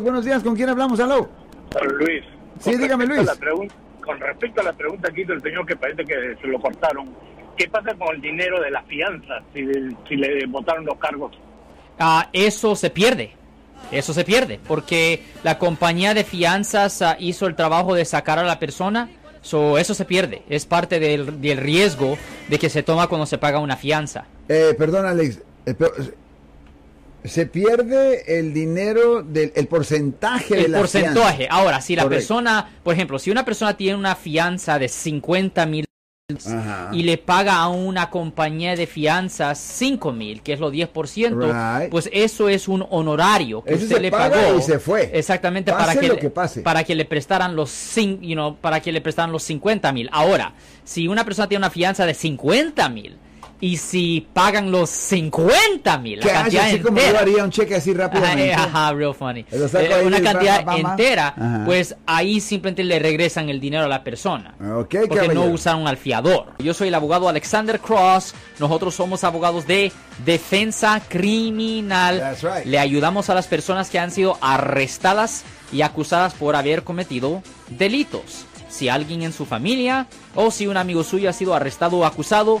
Buenos días, ¿con quién hablamos? Aló. Luis. Sí, dígame, Luis. con respecto a la pregunta que hizo el señor que parece que se lo cortaron, ¿qué pasa con el dinero de la fianza si, si le votaron los cargos? Ah, eso se pierde. Eso se pierde, porque la compañía de fianzas ah, hizo el trabajo de sacar a la persona, so, eso se pierde. Es parte del, del riesgo de que se toma cuando se paga una fianza. Eh, perdón, Alex. eh, pero, se pierde el dinero del el porcentaje de El la porcentaje. fianza. Ahora, si la Correcto. persona, por ejemplo, si una persona tiene una fianza de 50 mil y le paga a una compañía de fianzas 5 mil, que es lo 10%, Right. pues eso es un honorario que Eso usted se le paga pagó. y se fue. Exactamente, Pase para que, que pase. para que le prestaran los you know, para que le prestaran los 50 mil. Ahora, si una persona tiene una fianza de 50 mil y si pagan los 50 mil, la cantidad así como entera, yo haría un cheque así rápidamente. Ajá, ajá, real funny. Lo saco Eh, una cantidad entera, Ajá. pues ahí simplemente le regresan el dinero a la persona. Ok, porque no usaron al fiador. Yo soy el abogado Alexander Cross. Nosotros somos abogados de defensa criminal. That's right. Le ayudamos a las personas que han sido arrestadas y acusadas por haber cometido delitos. Si alguien en su familia o si un amigo suyo ha sido arrestado o acusado,